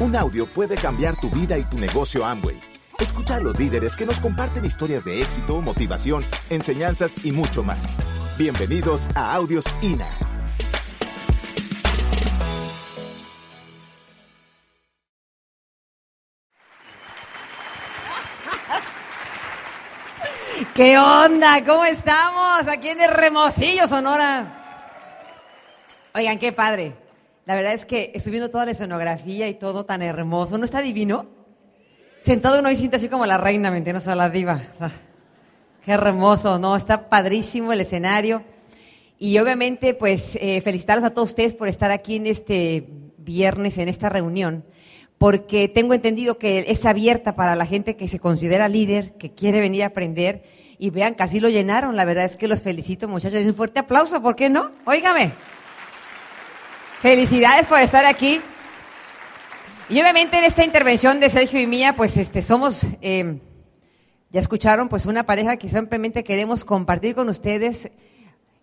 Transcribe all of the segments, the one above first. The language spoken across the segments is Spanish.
Un audio puede cambiar tu vida y tu negocio Amway. Escucha a los líderes que nos comparten historias de éxito, motivación, enseñanzas y mucho más. Bienvenidos a Audios INA. ¿Qué onda? ¿Cómo estamos? Aquí en Hermosillo, Sonora. Oigan, qué padre. La verdad es que estoy viendo toda la escenografía y todo tan hermoso. ¿No está divino? Sentado uno y siente así como la reina, ¿me entiendes? A la diva. Qué hermoso, ¿no? Está padrísimo el escenario. Y obviamente, pues, eh, felicitaros a todos ustedes por estar aquí en este viernes, en esta reunión, porque tengo entendido que es abierta para la gente que se considera líder, que quiere venir a aprender y vean, casi lo llenaron. La verdad es que los felicito, muchachos. Un fuerte aplauso, ¿por qué no? Óigame. Felicidades por estar aquí. Y obviamente en esta intervención de Sergio y mía, pues este, somos, eh, ya escucharon, pues una pareja que simplemente queremos compartir con ustedes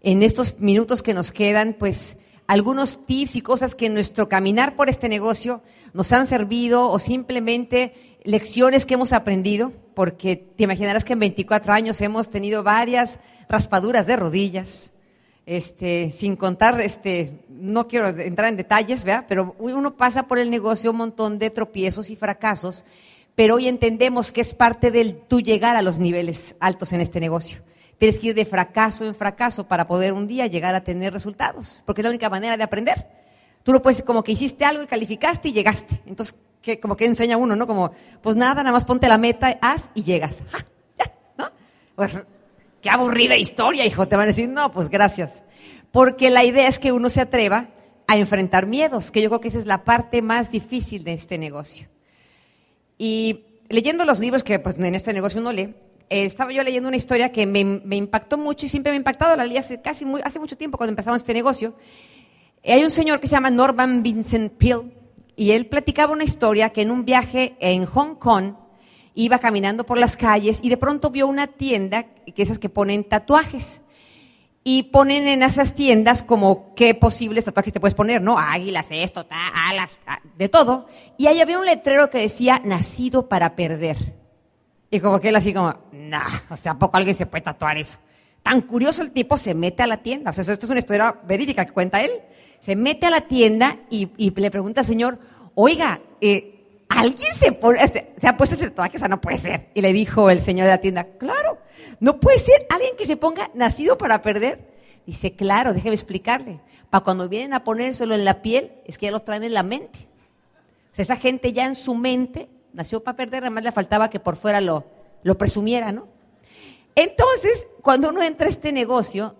en estos minutos que nos quedan, pues algunos tips y cosas que en nuestro caminar por este negocio nos han servido o simplemente lecciones que hemos aprendido porque te imaginarás que en 24 años hemos tenido varias raspaduras de rodillas, este, sin contar, este, no quiero entrar en detalles, ¿verdad? Pero uno pasa por el negocio un montón de tropiezos y fracasos, pero hoy entendemos que es parte del tu llegar a los niveles altos en este negocio. Tienes que ir de fracaso en fracaso para poder un día llegar a tener resultados, porque es la única manera de aprender. Tú no puedes, como que hiciste algo y calificaste y llegaste. Entonces, que como que enseña uno, ¿no? Como, pues nada, nada más ponte la meta, haz y llegas. ya, ¿no? Pues, qué aburrida historia, hijo. Te van a decir, no, pues gracias. Porque la idea es que uno se atreva a enfrentar miedos, que yo creo que esa es la parte más difícil de este negocio. Y leyendo los libros que pues, en este negocio uno lee, eh, estaba yo leyendo una historia que me, me, impactó mucho y siempre me ha impactado, la leí hace, casi muy, hace mucho tiempo cuando empezamos este negocio. hay un señor que se llama Norman Vincent Peale, y él platicaba una historia que en un viaje en Hong Kong iba caminando por las calles y de pronto vio una tienda, que esas que ponen tatuajes. Y ponen en esas tiendas como qué posibles tatuajes te puedes poner, ¿no? Águilas, esto, alas, de todo. Y ahí había un letrero que decía, nacido para perder. Y como que él así como, nah, o sea, ¿a poco alguien se puede tatuar eso? Tan curioso el tipo se mete a la tienda. O sea, esto es una historia verídica que cuenta él se mete a la tienda y, le pregunta al señor, oiga, eh, ¿alguien se, este, se ha puesto ese tatuaje? O sea, no puede ser. Y le dijo el señor de la tienda, claro, no puede ser alguien que se ponga nacido para perder. Dice, claro, déjeme explicarle. Para cuando vienen a ponérselo en la piel, es que ya lo traen en la mente. O sea, esa gente ya en su mente nació para perder, además le faltaba que por fuera lo, lo presumiera, ¿no? Entonces, cuando uno entra a este negocio,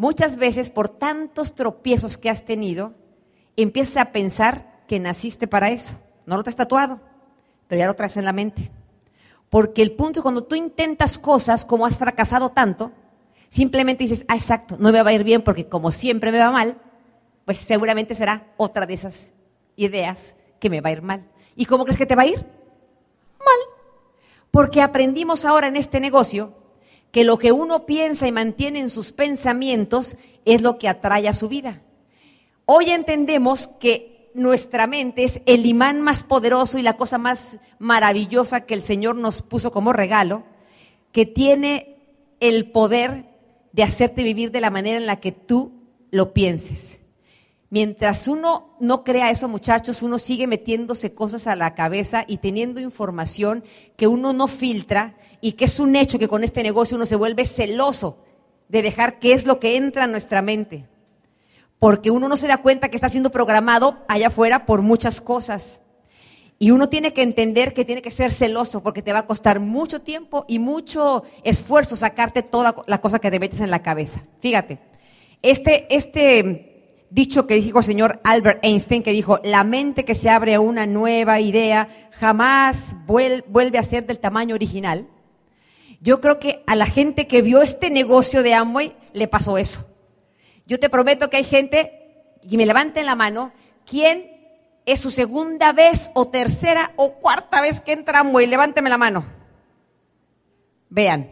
Muchas veces por tantos tropiezos que has tenido, empiezas a pensar que naciste para eso. No lo has tatuado, pero ya lo traes en la mente. Porque el punto es cuando tú intentas cosas como has fracasado tanto, simplemente dices, ah, exacto, no me va a ir bien porque como siempre me va mal, pues seguramente será otra de esas ideas que me va a ir mal. ¿Y cómo crees que te va a ir? Mal. Porque aprendimos ahora en este negocio que lo que uno piensa y mantiene en sus pensamientos es lo que atrae a su vida. Hoy entendemos que nuestra mente es el imán más poderoso y la cosa más maravillosa que el Señor nos puso como regalo, que tiene el poder de hacerte vivir de la manera en la que tú lo pienses. Mientras uno no crea eso, muchachos, uno sigue metiéndose cosas a la cabeza y teniendo información que uno no filtra y que es un hecho que con este negocio uno se vuelve celoso de dejar qué es lo que entra en nuestra mente. Porque uno no se da cuenta que está siendo programado allá afuera por muchas cosas. Y uno tiene que entender que tiene que ser celoso porque te va a costar mucho tiempo y mucho esfuerzo sacarte toda la cosa que te metes en la cabeza. Fíjate, este, este dicho que dijo el señor Albert Einstein, que dijo, la mente que se abre a una nueva idea jamás vuelve a ser del tamaño original. Yo creo que a la gente que vio este negocio de Amway le pasó eso. Yo te prometo que hay gente, y me levanten la mano, ¿quién es su segunda vez o tercera o cuarta vez que entra Amway? Levánteme la mano. Vean,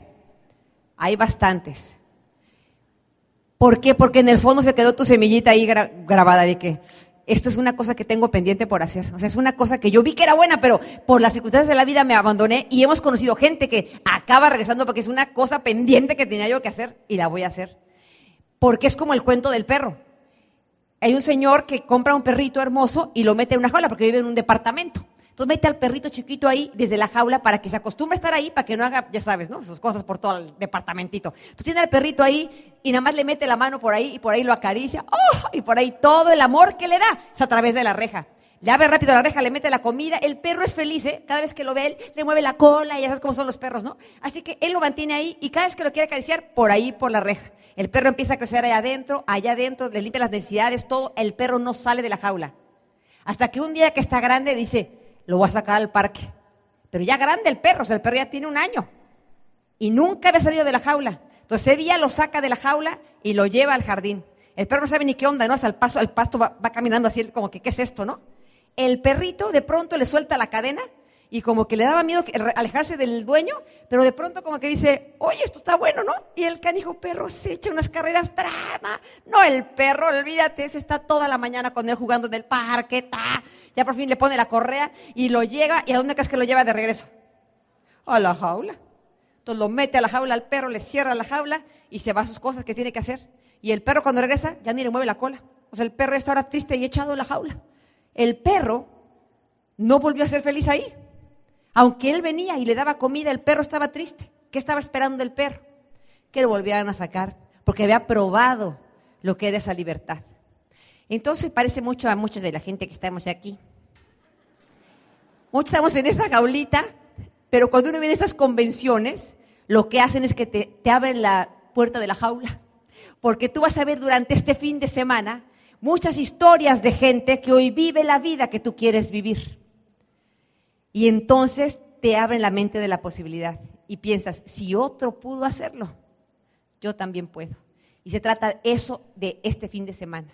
hay bastantes. ¿Por qué? Porque en el fondo se quedó tu semillita ahí grabada de que esto es una cosa que tengo pendiente por hacer. O sea, es una cosa que yo vi que era buena, pero por las circunstancias de la vida me abandoné y hemos conocido gente que acaba regresando porque es una cosa pendiente que tenía yo que hacer y la voy a hacer. Porque es como el cuento del perro. Hay un señor que compra un perrito hermoso y lo mete en una jaula porque vive en un departamento. Entonces mete al perrito chiquito ahí desde la jaula para que se acostumbre a estar ahí, para que no haga, ya sabes, ¿no? Sus cosas por todo el departamentito. Entonces tiene al perrito ahí y nada más le mete la mano por ahí y por ahí lo acaricia. ¡Oh! Y por ahí todo el amor que le da es a través de la reja. Le abre rápido la reja, le mete la comida. El perro es feliz, ¿eh? Cada vez que lo ve él, le mueve la cola y ya sabes cómo son los perros, ¿no? Así que él lo mantiene ahí y cada vez que lo quiere acariciar, por ahí, por la reja. El perro empieza a crecer allá adentro, allá adentro, le limpia las necesidades, todo. El perro no sale de la jaula. Hasta que un día que está grande dice, lo voy a sacar al parque. Pero ya grande el perro, o sea, el perro ya tiene un año. Y nunca había salido de la jaula. Entonces ese día lo saca de la jaula y lo lleva al jardín. El perro no sabe ni qué onda, ¿no? Hasta el paso, al pasto va, va caminando así, como que, ¿qué es esto, no? El perrito de pronto le suelta la cadena y como que le daba miedo alejarse del dueño, pero de pronto como que dice, oye, esto está bueno, ¿no? Y el canijo perro se echa unas carreras, trama. No, el perro, olvídate, ese está toda la mañana con él jugando en el parque, ta. Ya por fin le pone la correa y lo lleva, ¿y a dónde crees que lo lleva de regreso? A la jaula. Entonces lo mete a la jaula al perro, le cierra la jaula y se va a sus cosas que tiene que hacer. Y el perro cuando regresa ya ni le mueve la cola. O sea, el perro está ahora triste y echado en la jaula. El perro no volvió a ser feliz ahí. Aunque él venía y le daba comida, el perro estaba triste. ¿Qué estaba esperando el perro? Que lo volvieran a sacar, porque había probado lo que era esa libertad. Entonces parece mucho a muchos de la gente que estamos aquí. Muchos estamos en esa jaulita, pero cuando uno viene a estas convenciones, lo que hacen es que te abren la puerta de la jaula. Porque tú vas a ver durante este fin de semana muchas historias de gente que hoy vive la vida que tú quieres vivir. Y entonces te abren la mente de la posibilidad y piensas, si otro pudo hacerlo, yo también puedo. Y se trata eso de este fin de semana.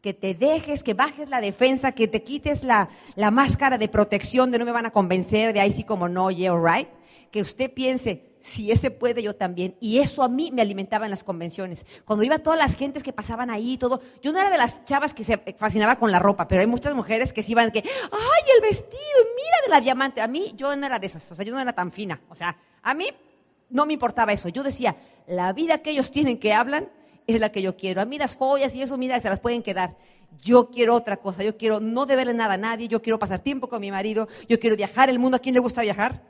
Que te dejes, que bajes la defensa, que te quites la, la máscara de protección de no me van a convencer, de ahí sí como no, yeah, right. Que usted piense, si ese puede, yo también. Y eso a mí me alimentaba en las convenciones. Cuando iba todas las gentes que pasaban ahí todo, yo no era de las chavas que se fascinaba con la ropa, pero hay muchas mujeres que sí iban que, ay, el vestido, mira de la diamante. A mí, yo no era de esas, o sea, yo no era tan fina. O sea, a mí no me importaba eso. Yo decía, la vida que ellos tienen que hablan es la que yo quiero. A mí las joyas y eso, mira, se las pueden quedar. Yo quiero otra cosa, yo quiero no deberle nada a nadie, yo quiero pasar tiempo con mi marido, yo quiero viajar el mundo. ¿A quién le gusta viajar?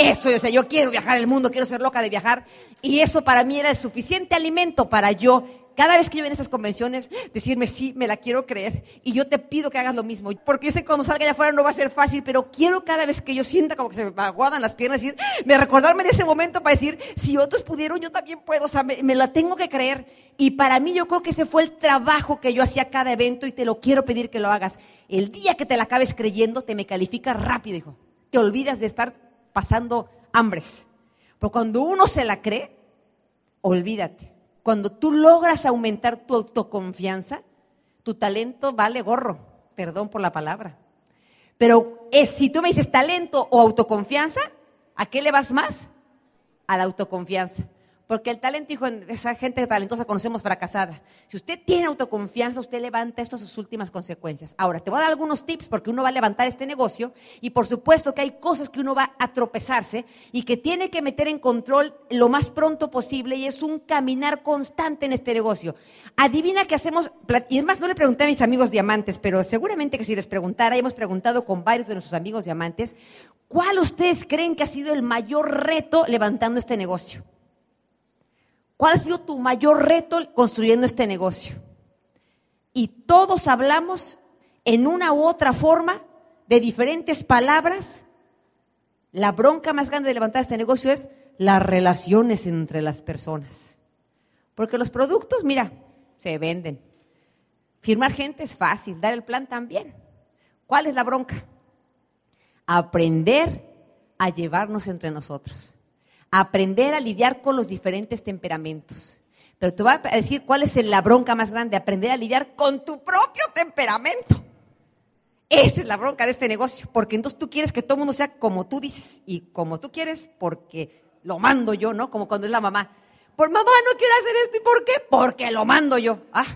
Eso, o sea, yo quiero viajar el mundo, quiero ser loca de viajar. Y eso para mí era el suficiente alimento para yo, cada vez que yo ven estas convenciones, decirme, sí, me la quiero creer. Y yo te pido que hagas lo mismo. Porque yo sé que cuando salga allá afuera no va a ser fácil, pero quiero cada vez que yo sienta como que se me aguadan las piernas, decir, me recordarme de ese momento para decir, si otros pudieron, yo también puedo. O sea, me, me la tengo que creer. Y para mí yo creo que ese fue el trabajo que yo hacía cada evento y te lo quiero pedir que lo hagas. El día que te la acabes creyendo, te me califica rápido, hijo. Te olvidas de estar pasando hambres. Pero cuando uno se la cree, olvídate. Cuando tú logras aumentar tu autoconfianza, tu talento vale gorro. Perdón por la palabra. Pero es, si tú me dices talento o autoconfianza, ¿a qué le vas más? A la autoconfianza. Porque el talento, hijo, esa gente talentosa conocemos fracasada. Si usted tiene autoconfianza, usted levanta esto a sus últimas consecuencias. Ahora, te voy a dar algunos tips porque uno va a levantar este negocio y por supuesto que hay cosas que uno va a tropezarse y que tiene que meter en control lo más pronto posible y es un caminar constante en este negocio. Adivina qué hacemos, y es más, no le pregunté a mis amigos diamantes, pero seguramente que si les preguntara, hemos preguntado con varios de nuestros amigos diamantes, ¿cuál ustedes creen que ha sido el mayor reto levantando este negocio? ¿Cuál ha sido tu mayor reto construyendo este negocio? Y todos hablamos en una u otra forma de diferentes palabras. La bronca más grande de levantar este negocio es las relaciones entre las personas. Porque los productos, mira, se venden. Firmar gente es fácil, dar el plan también. ¿Cuál es la bronca? Aprender a llevarnos entre nosotros aprender a lidiar con los diferentes temperamentos. Pero te voy a decir cuál es la bronca más grande, aprender a lidiar con tu propio temperamento. Esa es la bronca de este negocio, porque entonces tú quieres que todo el mundo sea como tú dices y como tú quieres porque lo mando yo, ¿no? Como cuando es la mamá. Por mamá no quiero hacer esto, ¿y por qué? Porque lo mando yo. Ah.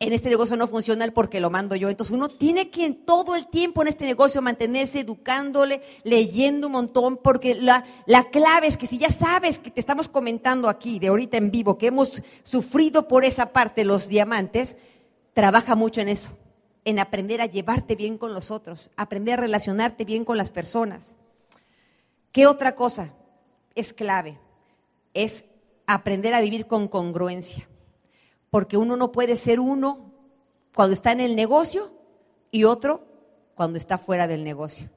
En este negocio no funciona porque lo mando yo. Entonces uno tiene que todo el tiempo en este negocio mantenerse educándole, leyendo un montón, porque la, la clave es que si ya sabes que te estamos comentando aquí, de ahorita en vivo, que hemos sufrido por esa parte los diamantes, trabaja mucho en eso, en aprender a llevarte bien con los otros, aprender a relacionarte bien con las personas. ¿Qué otra cosa es clave? Es aprender a vivir con congruencia porque uno no puede ser uno cuando está en el negocio y otro cuando está fuera del negocio.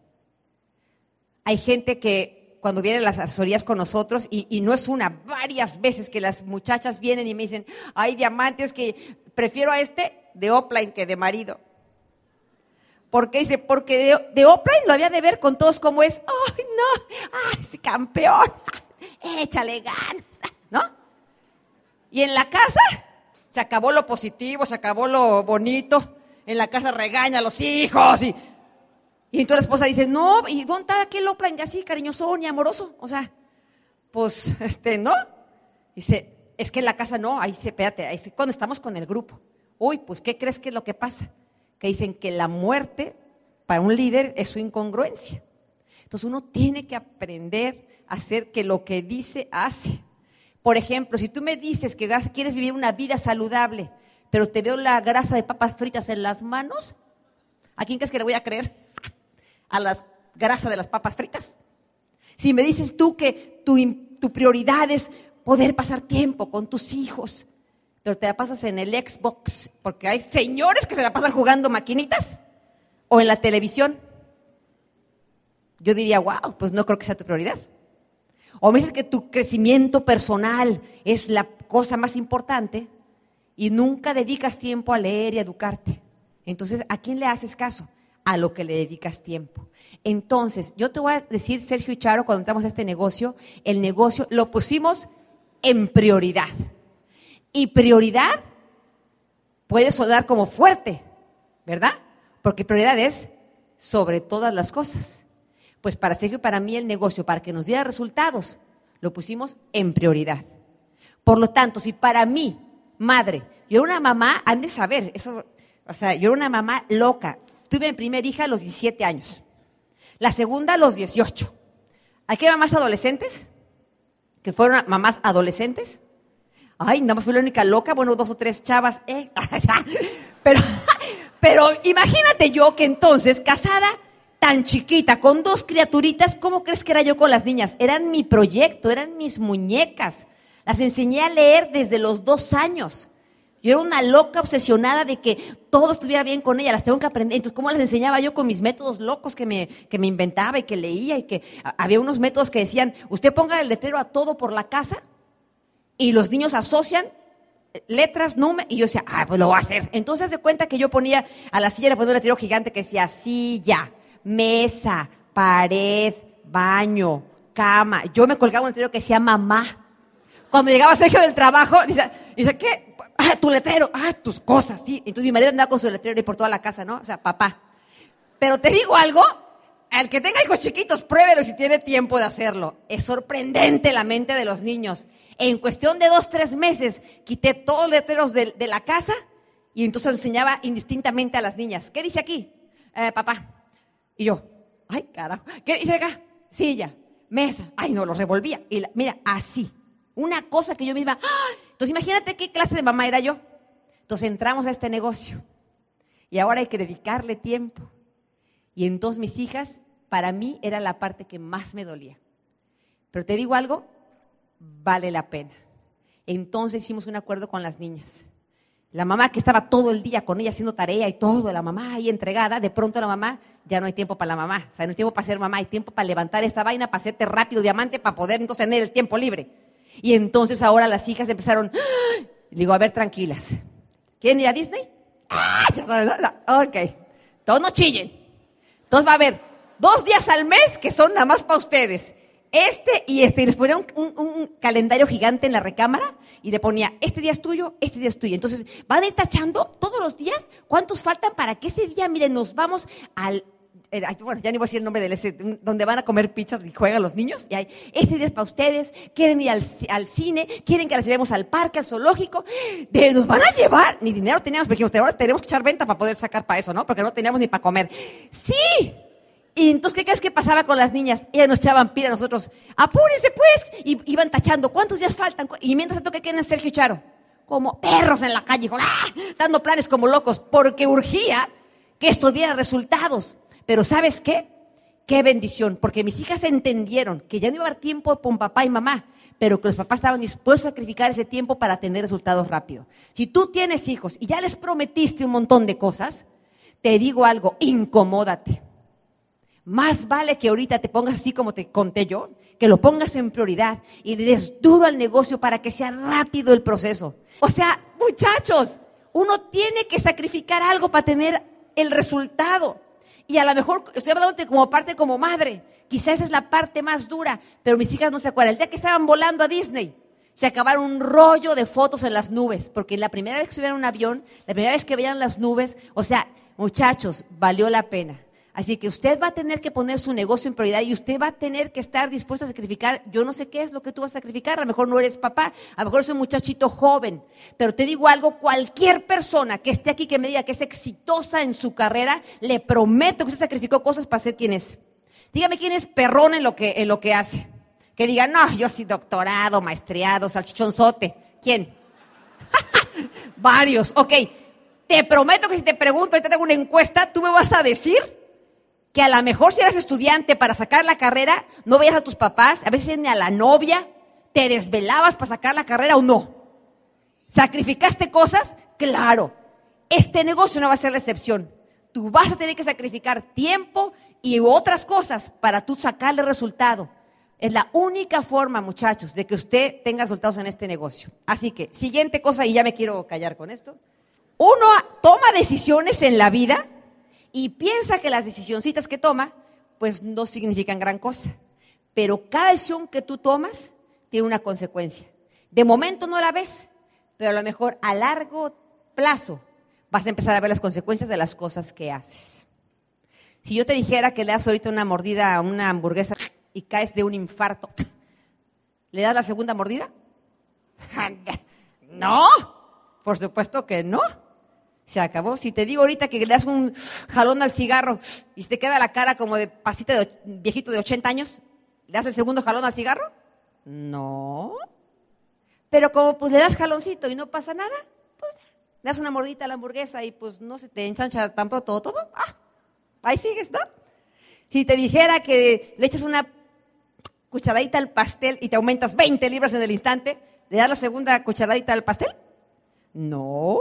Hay gente que cuando vienen las asesorías con nosotros, y, no es una, varias veces que las muchachas vienen y me dicen, hay diamantes que prefiero a este de offline que de marido. ¿Por qué? Dice, porque de, de offline lo había de ver con todos como es, ay no, ay, campeón, échale ganas, ¿no? Y en la casa, se acabó lo positivo, se acabó lo bonito. En la casa regaña a los hijos y, y entonces la esposa dice, no, ¿y dónde está aquel Oprah así, cariñoso ni amoroso? O sea, pues, este, ¿no? Dice, es que en la casa no, ahí se, espérate, ahí cuando estamos con el grupo. Uy, pues, ¿qué crees que es lo que pasa? Que dicen que la muerte para un líder es su incongruencia. Entonces uno tiene que aprender a hacer que lo que dice hace. Por ejemplo, si tú me dices que quieres vivir una vida saludable, pero te veo la grasa de papas fritas en las manos, ¿a quién crees que le voy a creer? ¿A la grasa de las papas fritas? Si me dices tú que tu, prioridad es poder pasar tiempo con tus hijos, pero te la pasas en el Xbox, porque hay señores que se la pasan jugando maquinitas, o en la televisión, yo diría, wow, pues no creo que sea tu prioridad. O me dices que tu crecimiento personal es la cosa más importante y nunca dedicas tiempo a leer y a educarte. Entonces, ¿a quién le haces caso? A lo que le dedicas tiempo. Entonces, yo te voy a decir, Sergio y Charo, cuando entramos a este negocio, el negocio lo pusimos en prioridad. Y prioridad puede sonar como fuerte, ¿verdad? Porque prioridad es sobre todas las cosas. Pues para Sergio y para mí el negocio, para que nos diera resultados, lo pusimos en prioridad. Por lo tanto, si para mí, madre, yo era una mamá, han de saber, eso, o sea, yo era una mamá loca. Tuve mi primera hija a los 17 años, la segunda a los 18. ¿Aquí hay mamás adolescentes? ¿Que fueron mamás adolescentes? Ay, nada más fui la única loca, bueno, dos o tres chavas, ¿eh? pero, pero imagínate yo que entonces, casada, tan chiquita, con dos criaturitas, ¿cómo crees que era yo con las niñas? Eran mi proyecto, eran mis muñecas. Las enseñé a leer desde los dos años. Yo era una loca obsesionada de que todo estuviera bien con ella, las tengo que aprender. Entonces, ¿cómo las enseñaba yo con mis métodos locos que me, que me inventaba y que leía y que había unos métodos que decían, usted ponga el letrero a todo por la casa y los niños asocian letras, números, y yo decía, ah, pues lo voy a hacer. Entonces se cuenta que yo ponía a la silla, le ponía un letrero gigante que decía, silla mesa, pared, baño, cama. Yo me colgaba un letrero que decía mamá. Cuando llegaba Sergio del trabajo, dice, ¿qué? Ah, tu letrero, ah, tus cosas, sí. Entonces mi marido andaba con su letrero y por toda la casa, ¿no? O sea, papá. Pero te digo algo, al que tenga hijos chiquitos, pruébelo si tiene tiempo de hacerlo. Es sorprendente la mente de los niños. En cuestión de dos, tres meses, quité todos los letreros de, la casa y entonces enseñaba indistintamente a las niñas. ¿Qué dice aquí? Eh, papá, y yo, ay, carajo, ¿qué dice acá? Silla, mesa. Ay, no, lo revolvía. Y mira, así. Una cosa que yo misma. ¡ah! Entonces, imagínate qué clase de mamá era yo. Entonces entramos a este negocio. Y ahora hay que dedicarle tiempo. Y entonces mis hijas, para mí, era la parte que más me dolía. Pero te digo algo, vale la pena. Entonces hicimos un acuerdo con las niñas. La mamá que estaba todo el día con ella haciendo tarea y todo, la mamá ahí entregada, de pronto la mamá, ya no hay tiempo para la mamá. O sea, no hay tiempo para ser mamá, hay tiempo para levantar esta vaina, para hacerte rápido diamante, para poder entonces tener el tiempo libre. Y entonces ahora las hijas empezaron, ¡Ah! digo, a ver, tranquilas. ¿Quieren ir a Disney? ¡Ah! Ya sabes, ok. Todos no chillen. Entonces va a haber dos días al mes que son nada más para ustedes este y este. Y les ponía un, calendario gigante en la recámara y le ponía, este día es tuyo, este día es tuyo. Entonces van a ir tachando todos los días cuántos faltan para que ese día, miren, nos vamos al bueno, ya ni voy a decir el nombre del donde van a comer pizzas y juegan los niños. Y hay, ese día es para ustedes, quieren ir al, al, cine, quieren que las llevemos al parque, al zoológico. Nos van a llevar, ni dinero teníamos, porque ahora tenemos que echar venta para poder sacar para eso, ¿no? Porque no teníamos ni para comer. Sí, y entonces, ¿qué crees que pasaba con las niñas? Ellas nos echaban pira a nosotros. Apúrense pues. Y iban tachando. ¿Cuántos días faltan? Y mientras tanto, ¿qué quieren Sergio Charo? Como perros en la calle, ¡ah! dando planes como locos, porque urgía que esto diera resultados. Pero ¿sabes qué? Qué bendición, porque mis hijas entendieron que ya no iba a haber tiempo con papá y mamá, pero que los papás estaban dispuestos a sacrificar ese tiempo para tener resultados rápidos. Si tú tienes hijos y ya les prometiste un montón de cosas, te digo algo, incomódate más vale que ahorita te pongas así como te conté yo, que lo pongas en prioridad y le des duro al negocio para que sea rápido el proceso. O sea, muchachos, uno tiene que sacrificar algo para tener el resultado. Y a lo mejor, estoy hablando como parte como madre, quizás es la parte más dura, pero mis hijas no se acuerdan. El día que estaban volando a Disney, se acabaron un rollo de fotos en las nubes, porque la primera vez que subieron un avión, la primera vez que veían las nubes, o sea, muchachos, valió la pena. Así que usted va a tener que poner su negocio en prioridad y usted va a tener que estar dispuesto a sacrificar. Yo no sé qué es lo que tú vas a sacrificar. A lo mejor no eres papá, a lo mejor eres un muchachito joven. Pero te digo algo, cualquier persona que esté aquí que me diga que es exitosa en su carrera, le prometo que usted sacrificó cosas para ser quien es. Dígame quién es perrón en lo que, en lo que hace. Que diga, no, yo soy doctorado, maestriado, salchichonzote. ¿Quién? Varios. Ok. Te prometo que si te pregunto te tengo una encuesta, tú me vas a decir que a lo mejor si eras estudiante para sacar la carrera, no veías a tus papás, a veces ni a la novia, te desvelabas para sacar la carrera o no. ¿Sacrificaste cosas? Claro. Este negocio no va a ser la excepción. Tú vas a tener que sacrificar tiempo y otras cosas para tú sacarle resultado. Es la única forma, muchachos, de que usted tenga resultados en este negocio. Así que, siguiente cosa, y ya me quiero callar con esto. Uno toma decisiones en la vida y piensa que las decisioncitas que toma, pues no significan gran cosa. Pero cada decisión que tú tomas tiene una consecuencia. De momento no la ves, pero a lo mejor a largo plazo vas a empezar a ver las consecuencias de las cosas que haces. Si yo te dijera que le das ahorita una mordida a una hamburguesa y caes de un infarto, ¿le das la segunda mordida? No, por supuesto que no. Se acabó. Si te digo ahorita que le das un jalón al cigarro y te queda la cara como de pasita de viejito de 80 años, ¿le das el segundo jalón al cigarro? No. Pero como pues le das jaloncito y no pasa nada, pues le das una mordita a la hamburguesa y pues no se te ensancha tan pronto todo, ah, ahí sigues, ¿no? Si te dijera que le echas una cucharadita al pastel y te aumentas 20 libras en el instante, ¿le das la segunda cucharadita al pastel? No.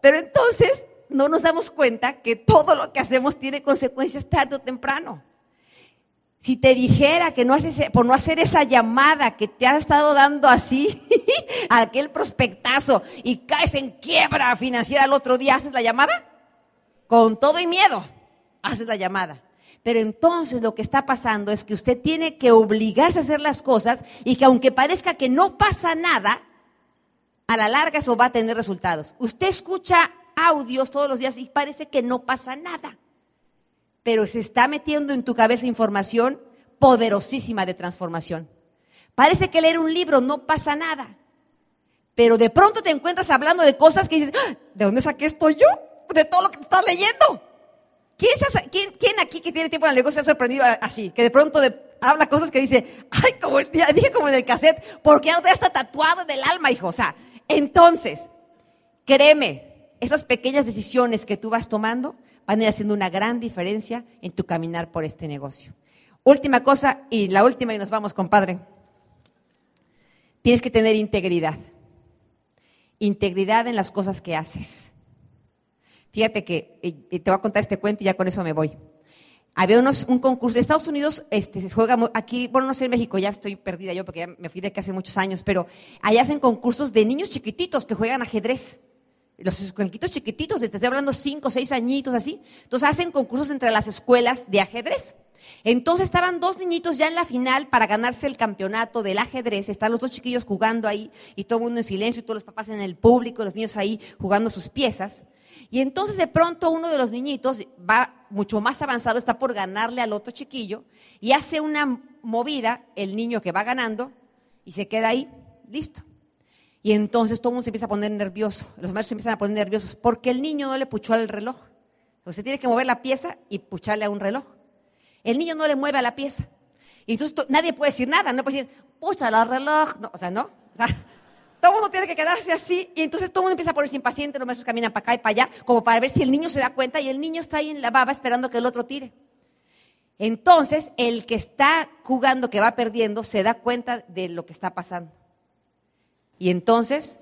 Pero entonces no nos damos cuenta que todo lo que hacemos tiene consecuencias tarde o temprano. Si te dijera que no haces, por no hacer esa llamada que te has estado dando así, aquel prospectazo, y caes en quiebra financiera el otro día, ¿haces la llamada? Con todo y miedo, haces la llamada. Pero entonces lo que está pasando es que usted tiene que obligarse a hacer las cosas y que aunque parezca que no pasa nada, a la larga eso va a tener resultados. Usted escucha audios todos los días y parece que no pasa nada, pero se está metiendo en tu cabeza información poderosísima de transformación. Parece que leer un libro no pasa nada, pero de pronto te encuentras hablando de cosas que dices, ¡Ah! ¿de dónde saqué esto yo? De todo lo que estás leyendo. ¿Quién, aquí que tiene tiempo en el negocio se ha sorprendido así? Que de pronto habla cosas que dice, ay, como dije como en el cassette, porque ya está tatuado en el alma, hijo. O sea, entonces, créeme, esas pequeñas decisiones que tú vas tomando van a ir haciendo una gran diferencia en tu caminar por este negocio. Última cosa, y la última y nos vamos, compadre. Tienes que tener integridad. Integridad en las cosas que haces. Fíjate que te voy a contar este cuento y ya con eso me voy había unos, un concurso. En Estados Unidos este, se juega aquí, bueno, no sé en México, ya estoy perdida yo porque ya me fui de que hace muchos años, pero allá hacen concursos de niños chiquititos que juegan ajedrez. Los chiquititos chiquititos, te estoy hablando cinco, seis añitos así. Entonces hacen concursos entre las escuelas de ajedrez. Entonces estaban dos niñitos ya en la final para ganarse el campeonato del ajedrez. Están los dos chiquillos jugando ahí y todo el mundo en silencio y todos los papás en el público, los niños ahí jugando sus piezas. Y entonces de pronto uno de los niñitos va mucho más avanzado, está por ganarle al otro chiquillo y hace una movida, el niño que va ganando, y se queda ahí, listo. Y entonces todo el mundo se empieza a poner nervioso, los maestros se empiezan a poner nerviosos porque el niño no le puchó al reloj. Entonces tiene que mover la pieza y pucharle a un reloj. El niño no le mueve a la pieza. Y entonces nadie puede decir nada, no puede decir, pucha al reloj. No, o sea, no. O sea, todo el mundo tiene que quedarse así y entonces todo el mundo empieza a ponerse impaciente, los maestros caminan para acá y para allá, como para ver si el niño se da cuenta y el niño está ahí en la baba esperando que el otro tire. Entonces, el que está jugando, que va perdiendo, se da cuenta de lo que está pasando. Y entonces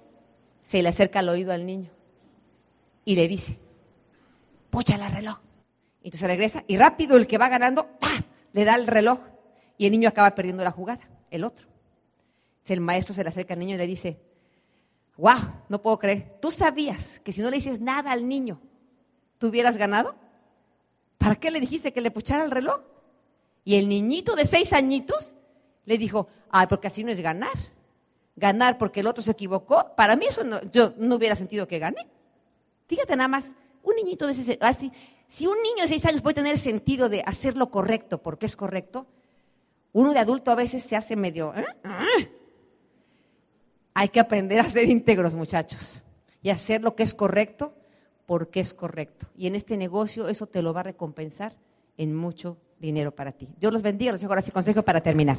se le acerca al oído al niño y le dice, pucha el reloj. Entonces regresa y rápido el que va ganando, le da el reloj y el niño acaba perdiendo la jugada, el otro. El maestro se le acerca al niño y le dice, wow, no puedo creer, ¿tú sabías que si no le dices nada al niño, tú hubieras ganado? ¿Para qué le dijiste que le puchara el reloj? Y el niñito de seis añitos le dijo, ay, porque así no es ganar. Ganar porque el otro se equivocó, para mí eso no, yo no hubiera sentido que gane. Fíjate nada más, un niñito de ese, así, si un niño de seis años puede tener sentido de hacer lo correcto porque es correcto, uno de adulto a veces se hace medio... ¿eh? ¿Ah? Hay que aprender a ser íntegros, muchachos, y hacer lo que es correcto porque es correcto. Y en este negocio eso te lo va a recompensar en mucho dinero para ti. Dios los bendiga, los dejo ahora sí consejo para terminar.